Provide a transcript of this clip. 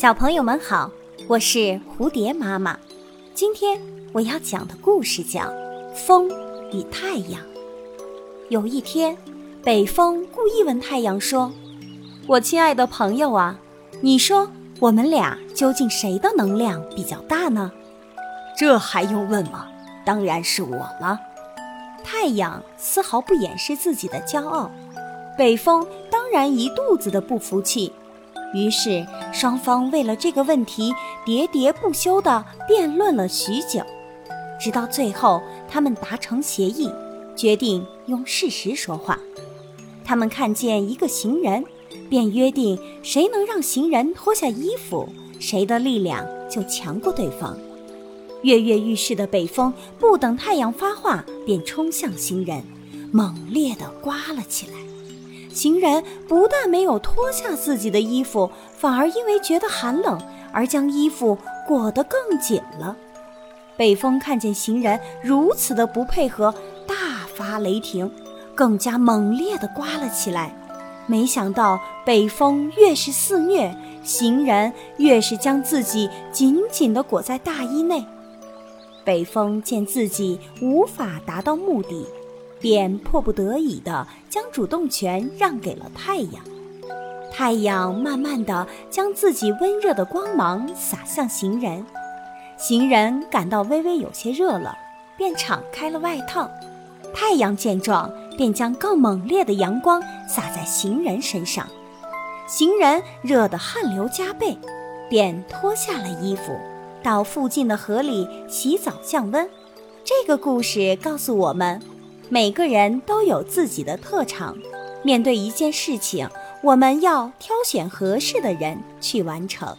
小朋友们好，我是蝴蝶妈妈。今天我要讲的故事叫《风与太阳》。有一天，北风故意问太阳说：“我亲爱的朋友啊，你说我们俩究竟谁的能量比较大呢？”这还用问吗？当然是我了。太阳丝毫不掩饰自己的骄傲，北风当然一肚子的不服气。于是，双方为了这个问题喋喋不休地辩论了许久，直到最后，他们达成协议，决定用事实说话。他们看见一个行人，便约定谁能让行人脱下衣服，谁的力量就强过对方。跃跃欲试的北风不等太阳发话，便冲向行人，猛烈地刮了起来。行人不但没有脱下自己的衣服，反而因为觉得寒冷而将衣服裹得更紧了。北风看见行人如此的不配合，大发雷霆，更加猛烈地刮了起来。没想到北风越是肆虐，行人越是将自己紧紧地裹在大衣内。北风见自己无法达到目的。便迫不得已地将主动权让给了太阳。太阳慢慢地将自己温热的光芒洒向行人，行人感到微微有些热了，便敞开了外套。太阳见状，便将更猛烈的阳光洒在行人身上，行人热得汗流浃背，便脱下了衣服，到附近的河里洗澡降温。这个故事告诉我们。每个人都有自己的特长，面对一件事情，我们要挑选合适的人去完成。